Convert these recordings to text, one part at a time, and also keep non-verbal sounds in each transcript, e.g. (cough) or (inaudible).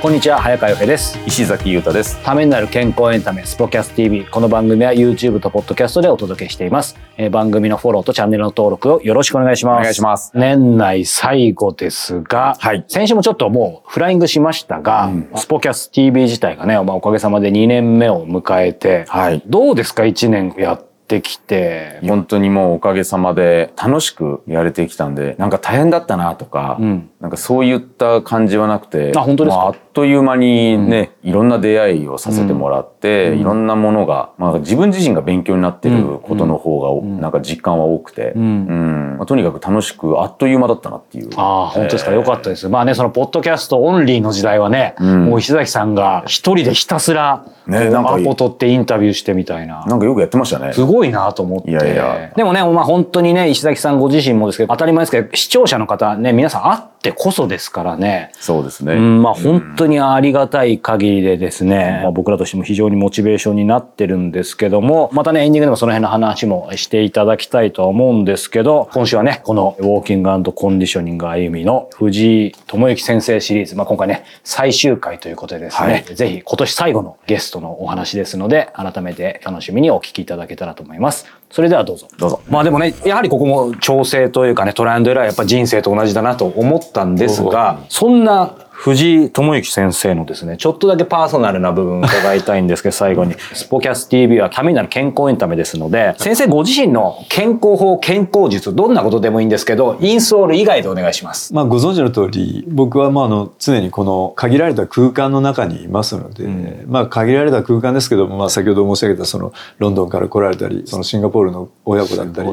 こんにちは早川洋平です。石崎裕太です。ためになる健康エンタメスポキャス TV この番組は YouTube とポッドキャストでお届けしています、えー番組のフォローとチャンネルの登録をよろしくお願いします。お願いします。年内最後ですが、はい。先週もちょっともうフライングしましたが、スポキャス TV 自体がね、まあ、おかげさまで2年目を迎えて、はい。どうですか？1年やってきて本当にもうおかげさまで楽しくやれてきたんでなんか大変だったなとか、ん。なんかそういった感じはなくてあ本当ですか？まあ、あっという間にね、いろんな出会いをさせてもらって、いろんなものが、まあ、自分自身が勉強になってることの方が、なんか実感は多くて、うん。まあ、とにかく楽しくあっという間だったなっていう。ああ、本当ですか？よかったです。まあね、そのポッドキャストオンリーの時代はね、ん。もう石崎さんが一人でひたすら、ねなんかアポ取ってインタビューしてみたいな。なんかよくやってましたね。すごいなと思って。いやいやでもね、まあ本当にね、石崎さんご自身もですけど、当たり前ですけど、視聴者の方ね、皆さん会ってこそですからね。そうですね。うん、まあ本当にありがたい限りでですね、まあ、僕らとしても非常にモチベーションになってるんですけども、またね、エンディングでもその辺の話もしていただきたいとは思うんですけど、今週はね、このウォーキングコンディショニング歩みの藤井智之先生シリーズ、まあ今回ね、最終回ということでですね、はいぜひ今年最後のゲストのお話ですので、改めて楽しみにお聞きいただけたらと思います。それではどうぞ。どうぞまあでもね、やはりここも調整というかね、トライアンドエラーやっぱ人生と同じだなと思ったんですが、そんな藤井智之先生のですね、ちょっとだけパーソナルな部分を伺いたいんですけど、最後に。(laughs) スポキャス TV はためになる健康エンタメですので、先生ご自身の健康法、健康術、どんなことでもいいんですけど、インソール以外でお願いします。まあ、ご存知の通り僕はまああの常にこの限られた空間の中にいますので、まあ限られた空間ですけども、まあ、先ほど申し上げたそのロンドンから来られたりそのシンガポールの親子だったり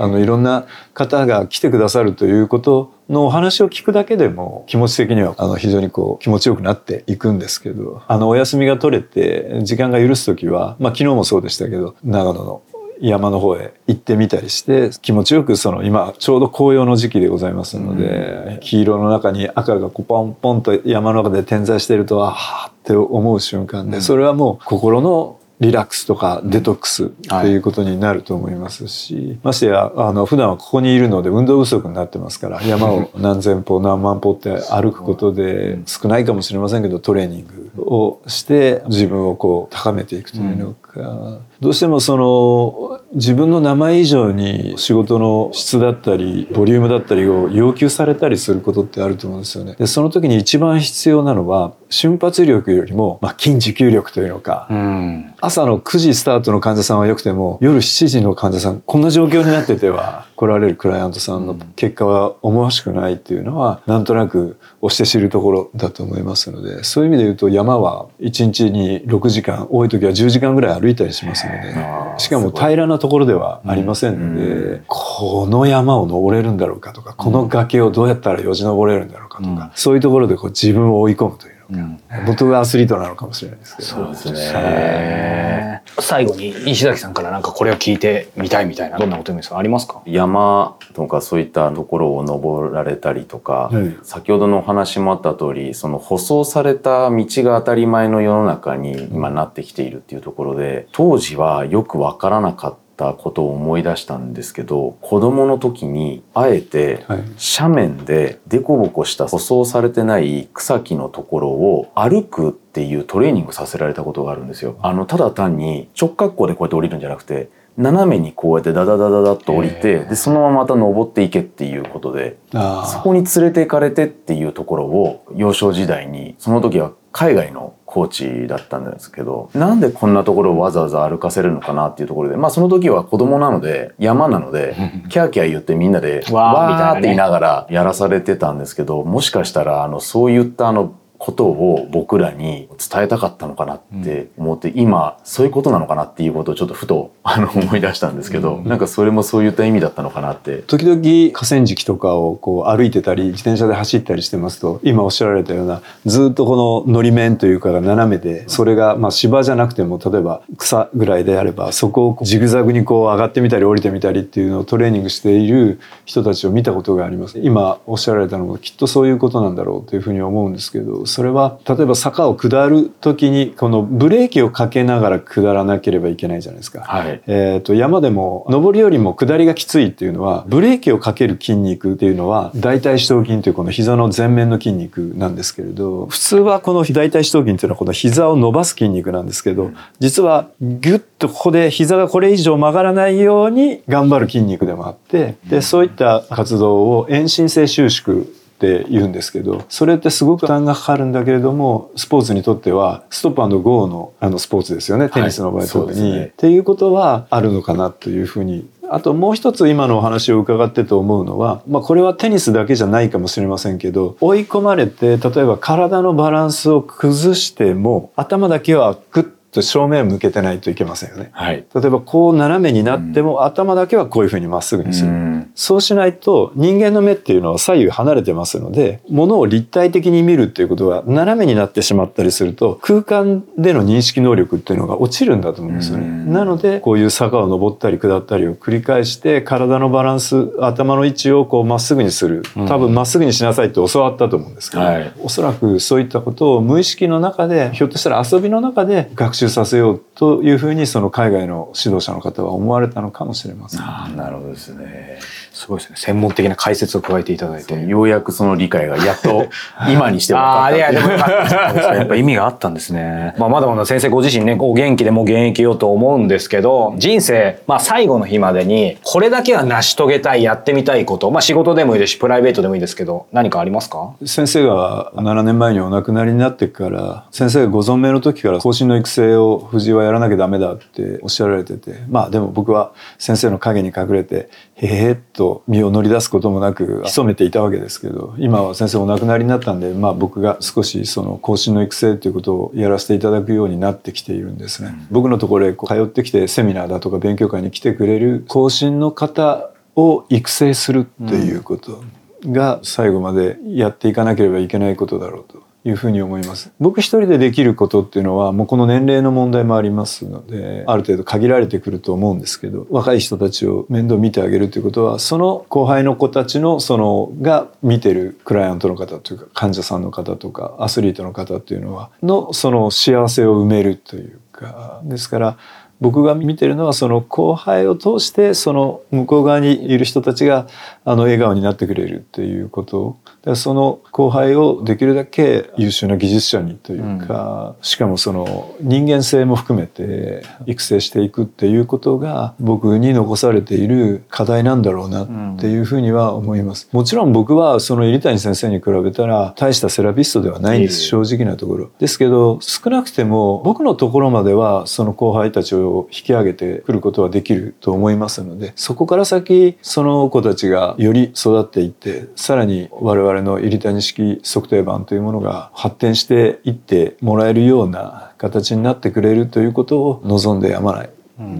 あのいろんな方が来てくださるということのお話を聞くだけでも気持ち的にはあの非常にこう気持ちよくなっていくんですけどあのお休みが取れて時間が許す時は、まあ、昨日もそうでしたけど長野の山の方へ行ってみたりして気持ちよくその今ちょうど紅葉の時期でございますので、黄色の中に赤がこうポンポンと山の中で点在しているとああって思う瞬間で、それはもう心のリラックスとかデトックスっていうことになると思いますし、ましてやあの普段はここにいるので運動不足になってますから山を何千歩何万歩って歩くことで少ないかもしれませんけどトレーニングをして自分をこう高めていくというのか、どうしてもその自分の名前以上に仕事の質だったりボリュームだったりを要求されたりすることってあると思うんですよね。でその時に一番必要なのは瞬発力よりも、まあ、筋持久力というのか、うん。朝の9時スタートの患者さんは良くても夜7時の患者さんこんな状況になってては来られるクライアントさんの結果は思わしくないっていうのはなんとなく押して知るところだと思いますのでそういう意味で言うと山は1日に6時間多い時は10時間ぐらい歩いたりしますのでしかも平らなところではありませんのでこの山を登れるんだろうかとかこの崖をどうやったらよじ登れるんだろうかとかそういうところでこう自分を追い込むというのか僕がアスリートなのかもしれないですけど。そうですね。えー最後に石崎さんからなんかこれを聞いてみたいみたいな、どんなことでもいいですかありますか？山とかそういったところを登られたりとか、はい先ほどのお話もあった通りその舗装された道が当たり前の世の中に今なってきているっていうところで当時はよくわからなかったことを思い出したんですけど子供の時にあえてはい。斜面でデコボコした舗装されてない草木のところを歩くっていうトレーニングさせられたことがあるんですよ。あのただ単に直角行でこうやって降りるんじゃなくて斜めにこうやってダダダダダッと降りてでそのまままた登っていけっていうことでそこに連れて行かれてっていうところを幼少時代にその時は海外のコーチだったんですけどなんでこんなところをわざわざ歩かせるのかなっていうところでまあその時は子供なので山なので (laughs) キャーキャー言ってみんなでわーみたいなね。わーって言いながらやらされてたんですけどもしかしたらあのそういったあのことを僕らに伝えたかったのかなって思って、今そういうことなのかなっていうことをちょっとふとあの (laughs) 思い出したんですけど、なんかそれもそういった意味だったのかなって。時々河川敷とかをこう歩いてたり自転車で走ったりしてますと今おっしゃられたようなずっとこののり面というかが斜めでそれがまあ芝じゃなくても例えば草ぐらいであればそこをジグザグにこう上がってみたり降りてみたりっていうのをトレーニングしている人たちを見たことがあります。今おっしゃられたのもきっとそういうことなんだろうというふうに思うんですけどそれは例えば坂を下る時にこのブレーキをかけながら下らなければいけないじゃないですか。はい。えー、と山でも上りよりも下りがきついっていうのはブレーキをかける筋肉っていうのは大腿四頭筋というこの膝の前面の筋肉なんですけれど普通はこの大腿四頭筋っていうのはこの膝を伸ばす筋肉なんですけど実はギュッとここで膝がこれ以上曲がらないように頑張る筋肉でもあってでそういった活動を遠心性収縮って言うんですけどそれってすごく負担がかかるんだけれどもスポーツにとってはストップゴーのあのスポーツですよねテニスの場合特に、そうですね。っていうことはあるのかなというふうに。あともう一つ今のお話を伺ってと思うのは、まあ、これはテニスだけじゃないかもしれませんけど追い込まれて例えば体のバランスを崩しても頭だけはグッと正面を向けてないといけませんよね。はい。例えばこう斜めになっても、頭だけはこういうふうにまっすぐにする。うんそうしないと人間の目っていうのは左右離れてますので物を立体的に見るっていうことは斜めになってしまったりすると空間での認識能力っていうのが落ちるんだと思うんですよね。うんなのでこういう坂を登ったり下ったりを繰り返して体のバランス頭の位置をこうまっすぐにする多分まっすぐにしなさいって教わったと思うんですけど、はいおそらくそういったことを無意識の中でひょっとしたら遊びの中で学習させようというふうにその海外の指導者の方は思われたのかもしれません。あなるほどですね。すごいですね。専門的な解説を加えていただいて。ようやくその理解がやっと (laughs) 今にして分かああ、ったいや、でもよかったですやっぱ意味があったんですね。(laughs) まあ、まだまだ先生ご自身ね、お元気でもう現役よと思うんですけど、人生、まあ、最後の日までに、これだけは成し遂げたい、やってみたいこと、まあ、仕事でもいいですし、プライベートでもいいですけど、何かありますか？先生が7年前にお亡くなりになってから先生がご存命の時から後進の育成を藤井はやらなきゃダメだっておっしゃられててまあでも僕は先生の陰に隠れてへへっと身を乗り出すこともなく潜めていたわけですけど今は先生お亡くなりになったんでまあ僕が少しその後進の育成ということをやらせていただくようになってきているんですね。僕のところへ通ってきてセミナーだとか勉強会に来てくれる後進の方を育成するっていうことが最後までやっていかなければいけないことだろうというふうに思います。僕一人でできることっていうのはもうこの年齢の問題もありますのである程度限られてくると思うんですけど若い人たちを面倒見てあげるということはその後輩の子たちのそのが見てるクライアントの方というか患者さんの方とかアスリートの方っていうのはのその幸せを埋めるというかですから僕が見てるのはその後輩を通してその向こう側にいる人たちがあの笑顔になってくれるっていうことだからその後輩をできるだけ優秀な技術者にというか、しかもその人間性も含めて育成していくっていうことが僕に残されている課題なんだろうなっていうふうには思います。もちろん僕はその入谷先生に比べたら大したセラピストではないんです正直なところ。ですけど少なくても僕のところまではその後輩たちを引き上げてくることはできると思いますのでそこから先その子たちがより育っていってさらに我々の入谷式測定板というものが発展していってもらえるような形になってくれるということを望んでやまない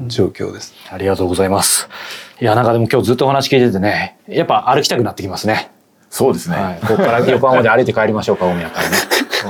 状況です。ありがとうございます。いや、なんかでも今日ずっとお話聞いててね、やっぱ歩きたくなってきますね。そうですね。はい。ここから横浜まで歩いて帰りましょうか、大宮からね。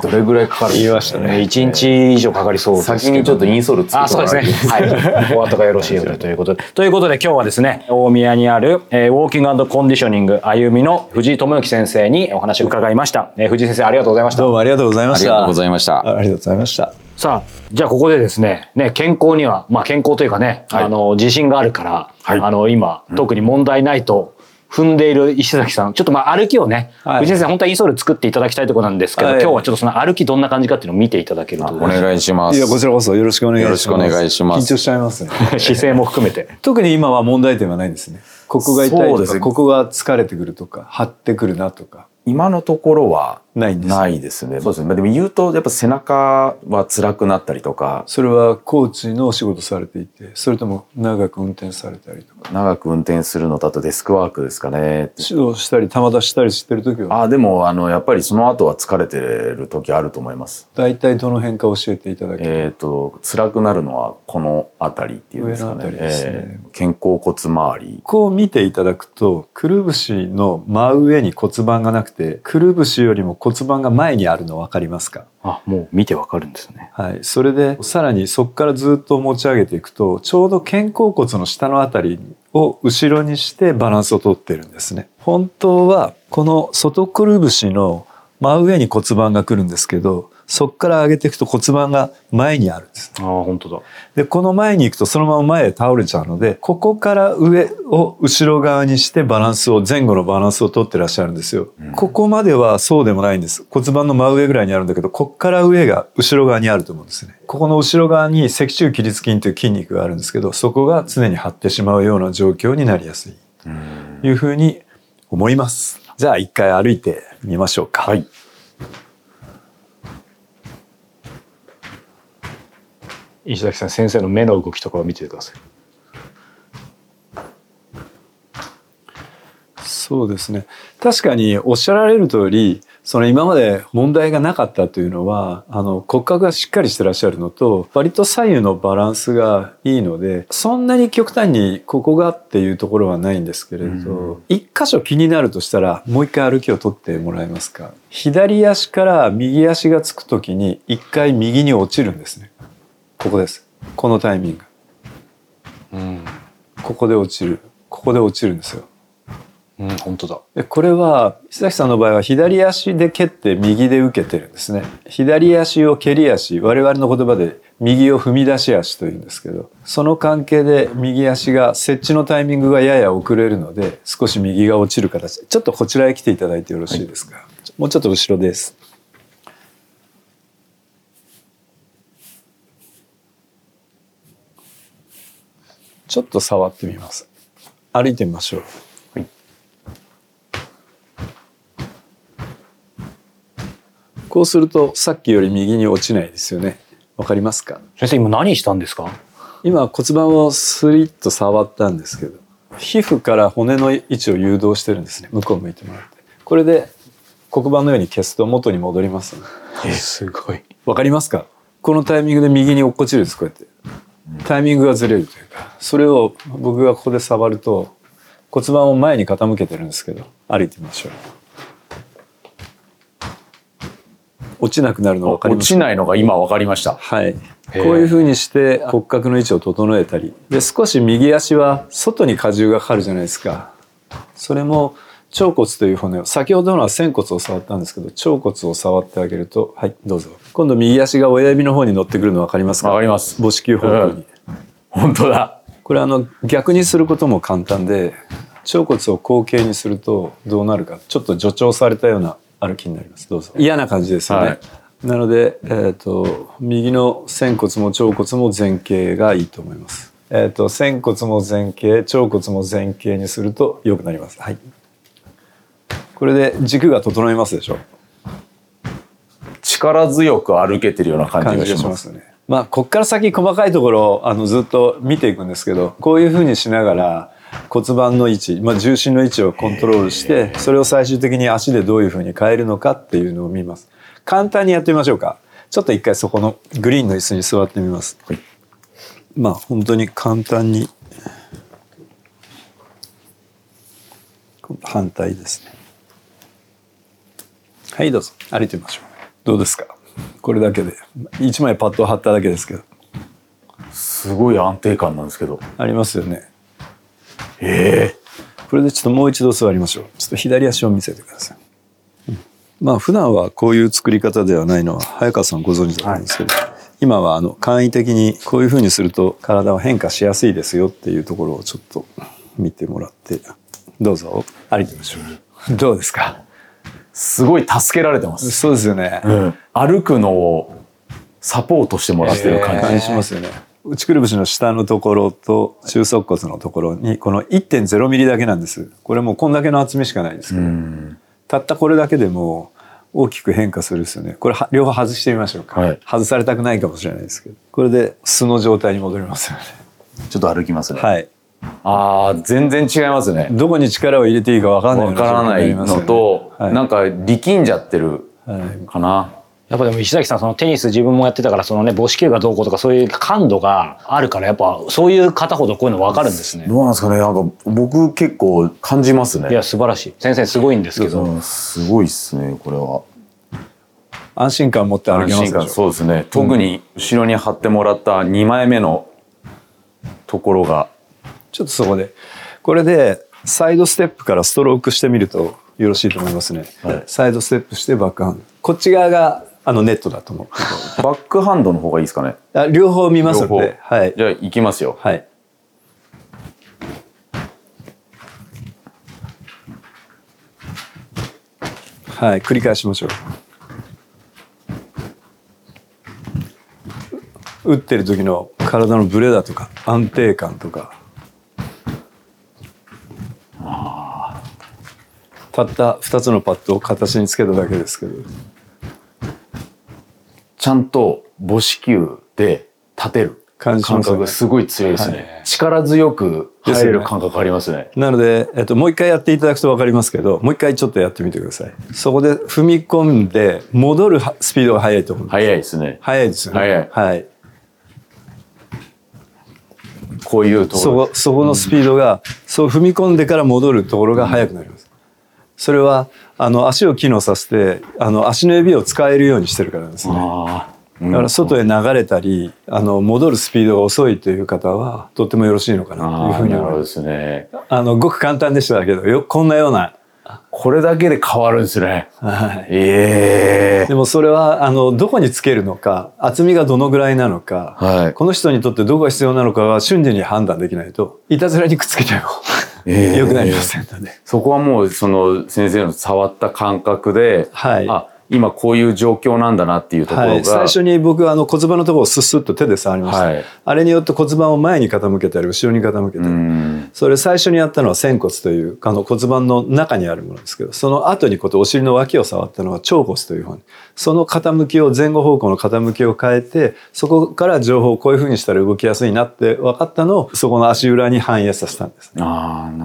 どれぐらいかかる言いましたね一日以上かかりそうですけど先にちょっとインソールつけてもらあ、そうですね。はい。お後がよろしいようでということで。ということで今日はですね、大宮にある、えーウォーキングコンディショニング歩みの藤井智之先生にお話を伺いました。えー藤井先生ありがとうございましたどう。もありがとうございました。ありがとうございました。あありがとうございました。さあ、じゃあここでですね、ね、健康には、まあ健康というかね、あの、自信があるから、はいあの、今、特に問題ないと踏んでいる石崎さん、ちょっとまあ歩きをね、はい藤井先生、本当はインソール作っていただきたいところなんですけど、はい今日はちょっとその歩きどんな感じかっていうのを見ていただけると。お願いします。いや、こちらこそよろしくお願いします。よろしくお願いします緊張しちゃいますね。(laughs) 姿勢も含めて。(laughs) 特に今は問題点はないんですね。ここが痛いとか、ねここが疲れてくるとか、張ってくるなとか。今のところはないんですないですね。そうですね。まあでも言うと、やっぱ背中は辛くなったりとか、それはコーチのお仕事されていてそれとも長く運転されたりとか長く運転するのだとデスクワークですかね。指導したり球出したりしてる時はああ、でも、あの、やっぱりその後は疲れてる時あると思います。大体どの辺か教えていただけえっ、と、辛くなるのはこの辺りっていうんですかね。ですねえー肩甲骨周り。こう見ていただくとくるぶしの真上に骨盤がなくてくるぶしよりも骨盤が前にあるの分かりますか？あ、もう見てわかるんですね。はい、それでさらにそこからずっと持ち上げていくとちょうど肩甲骨の下のあたりを後ろにしてバランスをとってるんですね。本当はこの外くるぶしの真上に骨盤が来るんですけどそこから上げていくと骨盤が前にあるんです。ああ、本当だ。でこの前に行くとそのまま前へ倒れちゃうのでここから上を後ろ側にしてバランスを前後のバランスをとってらっしゃるんですよ、ここまではそうでもないんです。骨盤の真上ぐらいにあるんだけどここから上が後ろ側にあると思うんですね。ここの後ろ側に脊柱起立筋という筋肉があるんですけどそこが常に張ってしまうような状況になりやすい。というふうに思います。じゃあ一回歩いてみましょうか。はい。石崎さん、先生の目の動きとかを見ててください。そうですね。確かにおっしゃられる通りその今まで問題がなかったというのはあの骨格がしっかりしてらっしゃるのと割と左右のバランスがいいのでそんなに極端にここがっていうところはないんですけれど一箇所気になるとしたらもう一回歩きを取ってもらえますか？左足から右足がつく時に一回右に落ちるんですねここです。このタイミング。うん。ここで落ちる。ここで落ちるんですよ。うん、本当だ。でこれは石崎さんの場合は左足で蹴って右で受けてるんですね。左足を蹴り足我々の言葉で右を踏み出し足というんですけどその関係で右足が設置のタイミングがやや遅れるので少し右が落ちる形。ちょっとこちらへ来ていただいてよろしいですか、もうちょっと後ろですちょっと触ってみます歩いてみましょうこうするとさっきより右に落ちないですよね。わかりますか？先生、今何したんですか？今骨盤をスリッと触ったんですけど、皮膚から骨の位置を誘導してるんですね。向こう向いてもらって。これで黒板のように消すと元に戻ります、え、すごい。わかりますか？このタイミングで右に落っこちるんです、こうやって。タイミングがずれるというか、それを僕がここで触ると骨盤を前に傾けてるんですけど、歩いてみましょう。落ちなくなるの分かります？落ちないのが今分かりました。はい。こういうふうにして骨格の位置を整えたり。で、少し右足は外に荷重がかかるじゃないですか。それも腸骨という骨を、先ほどのは仙骨を触ったんですけど、腸骨を触ってあげると、はい、どうぞ。今度右足が親指の方に乗ってくるの分かりますか？わかります。母子球方向に。本当だ。これあの逆にすることも簡単で腸骨を後傾にするとどうなるか。ちょっと助長されたような歩きになります。どうぞ。嫌な感じですよね、はい。なので、えー、と右の仙骨も腸骨も前傾がいいと思います。えー、と仙骨も前傾腸骨も前傾にすると良くなります。はいこれで軸が整いますでしょ？力強く歩けてるような感じがしま。すすね。まあこっから先細かいところをあのずっと見ていくんですけどこういうふうにしながら骨盤の位置、まあ、重心の位置をコントロールしてそれを最終的に足でどういうふうに変えるのかっていうのを見ます。簡単にやってみましょうか。ちょっと一回そこのグリーンの椅子に座ってみます。まあ本当に簡単に反対ですね。はいどうぞ歩いてみましょう。どうですか？これだけで一枚パッドを貼っただけですけどすごい安定感なんですけど。ありますよね。ええこれでちょっともう一度座りましょう。ちょっと左足を見せてください。うんまあ普段はこういう作り方ではないのは早川さんご存知だと思うんですけど、今はあの簡易的にこういうふうにすると体は変化しやすいですよっていうところをちょっと見てもらってどうぞ歩いてみましょう。どうですか？すごい助けられてます。そうですよね。うん。歩くのをサポートしてもらってる感じ。しますよね。内くるぶしの下のところと中足骨のところにこの1.0ミリだけなんです。これもうこんだけの厚みしかないですけど、うん。たったこれだけでも大きく変化するですよねこれは両方外してみましょうか、はい外されたくないかもしれないですけどこれで素の状態に戻りますよねちょっと歩きますね。はいああ、全然違いますね。どこに力を入れていいか分かんないわからないのと、はいなんか力んじゃってるはいかな。やっぱでも石崎さんそのテニス自分もやってたからそのね母子球がどうこうとかそういう感度があるからやっぱそういう方ほどこういうの分かるんですね。どうなんですかねなんか僕結構感じますね。いや素晴らしい先生すごいんですけど、うんすごいっすね、これは。安心感持って歩安心感きますでしょそうですね。特に後ろに貼ってもらった2枚目のところが、ちょっとそこで。これでサイドステップからストロークしてみるとよろしいと思いますね、はい。サイドステップしてバックハンド。こっち側があのネットだと思う。バックハンドの方がいいですかね。あ両方見ますの両ではい。じゃあ行きますよ。はい。はい繰り返しましょう。打ってる時の体のブレだとか安定感とかたった2つのパッドを形につけただけですけど。ちゃんと母子球で立てる感覚がすごい強いですね。力強く入れる感覚ありますね。なので、えっと、もう一回やっていただくと分かりますけどもう一回ちょっとやってみてください。そこで踏み込んで戻るはスピードが速いと思うんです。早いですね。速いですよね。速い。はい。こういうとこそろ。こそこのスピードがそう踏み込んでから戻るところが速くなりますそれはあの足を機能させてあの足の指を使えるようにしてるからですね。あだから外へ流れたりあの戻るスピードが遅いという方はとってもよろしいのかなというふうに思います。すね。あのごく簡単でしたけどよこんなような。これだけで変わるんですね。はい。ええでもそれはあのどこにつけるのか厚みがどのぐらいなのか、はい。この人にとってどこが必要なのかは瞬時に判断できないといたずらにくっつけてもええ良くなりませんので、そこはもうその先生の触った感覚で、はい。あ今こういう状況なんだなっていうところが、はい、最初に僕はあの骨盤のところをスッスッと手で触りました、はい。あれによって骨盤を前に傾けたり後ろに傾けたうり、ん。それ最初にやったのは仙骨というあの骨盤の中にあるものですけどその後にこうやってお尻の脇を触ったのは腸骨という方に。その傾きを前後方向の傾きを変えてそこから情報をこういうふうにしたら動きやすいなって分かったのをそこの足裏に反映させたんですね。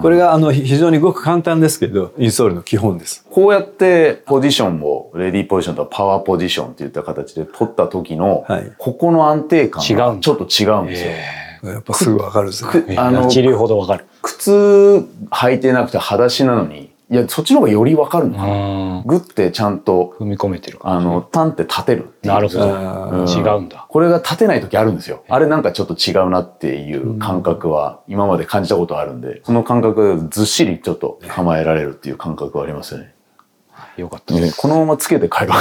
これがあの非常にごく簡単ですけどインソールの基本です。こうやってポジションをレディーポジションとパワーポジションっていった形で取った時の、はいここの安定感がちょっと違うんですよ。やっぱすぐ分かるんですね。くあの一流ほど分かる。靴履いてなくて裸足なのにいやそっちの方がよりわかるのかな。うんグってちゃんと踏み込めてるあのタンって立てるなるほど。違うんだ。これが立てない時あるんですよ。あれなんかちょっと違うなっていう感覚は今まで感じたことあるんで、その感覚がずっしりちょっと構えられるっていう感覚はありますよね。よかった。ねこのままつけて帰ろ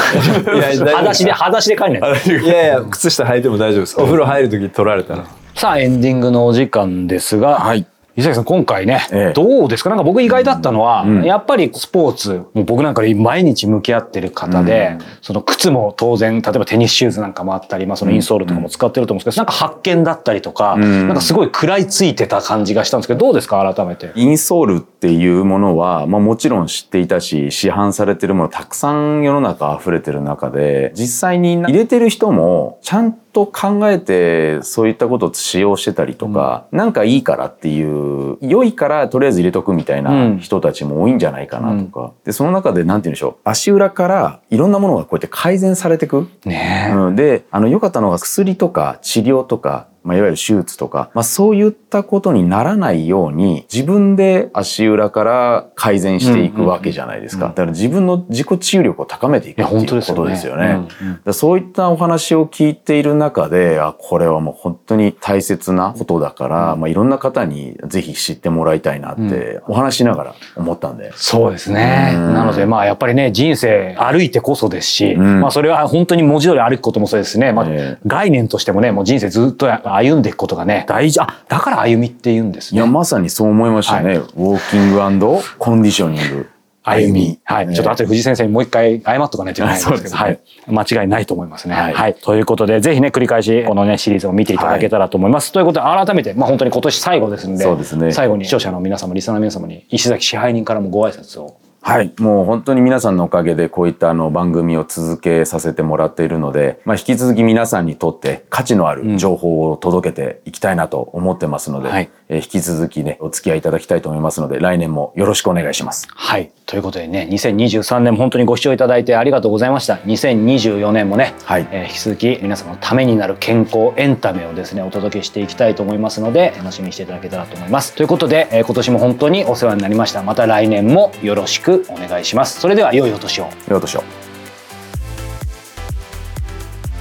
う。いや裸足で、裸足で帰んないと。いやいや靴下履いても大丈夫です。お風呂入る時取られたら。さあ、エンディングのお時間ですが、はい。伊崎さん、今回ね、ええ。どうですか？なんか僕意外だったのは、うん。やっぱりスポーツ、もう僕なんかで毎日向き合ってる方で、うん。その靴も当然、例えばテニスシューズなんかもあったり、まあそのインソールとかも使ってると思うんですけど、なんか発見だったりとか、うん。なんかすごい食らいついてた感じがしたんですけど、どうですか？改めて。インソールっていうものは、まあもちろん知っていたし、市販されてるものたくさん世の中溢れてる中で、実際に入れてる人も、ちゃんと考えて、そういったことを使用してたりとか、なんかいいからっていう、良いからとりあえず入れとくみたいな人たちも多いんじゃないかなとか。で、その中でなんて言うんでしょう、足裏からいろんなものがこうやって改善されてく。ねえ。うん、で、あの、良かったのが薬とか治療とか、まあ、いわゆる手術とか、まあ、そういったことにならないように、自分で足裏から改善していくわけじゃないですか。だから自分の自己治癒力を高めていくっていうこ本当ですよねとですよね。うそういったお話を聞いている中で、あ、これはもう本当に大切なことだから、まあ、いろんな方にぜひ知ってもらいたいなって、お話しながら思ったんで。そうですね。うんなのでまあやっぱりね人生歩いてこそですし、うんまあそれは本当に文字通り歩くこともそうですしね。まあええ概念としてもねもう人生ずっと歩んでいくことがね大事。あだから歩みって言うんですね。いや、まさにそう思いましたね。ウォーキングコンディショニング。歩み。はい。ねちょっと後で藤井先生にもう一回謝っとかないといけないんですけど、はい。間違いないと思いますね。は。はいいということで、ぜひね、繰り返し、このね、シリーズを見ていただけたらと思います。ということで、改めて、まあ本当に今年最後ですんで、そうですね最後に視聴者の皆様、リスナーの皆様に、石崎支配人からもご挨拶を。はい。もう本当に皆さんのおかげでこういったあの番組を続けさせてもらっているので、まあ引き続き皆さんにとって価値のある情報を届けていきたいなと思ってますので、はいえー引き続きね、お付き合いいただきたいと思いますので、来年もよろしくお願いします。はい。ということでね、2023年も本当にご視聴いただいてありがとうございました。2024年もね、はいえー引き続き皆様のためになる健康エンタメをですね、お届けしていきたいと思いますので、楽しみにしていただけたらと思います。ということで、えー今年も本当にお世話になりました。また来年もよろしくお願いします。それでは良いお年を。よろとしょ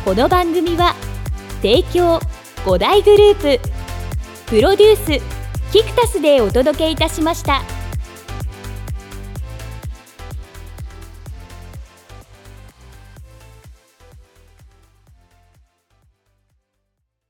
この番組は提供5大グループプロデュースキクタスでお届けいたしました。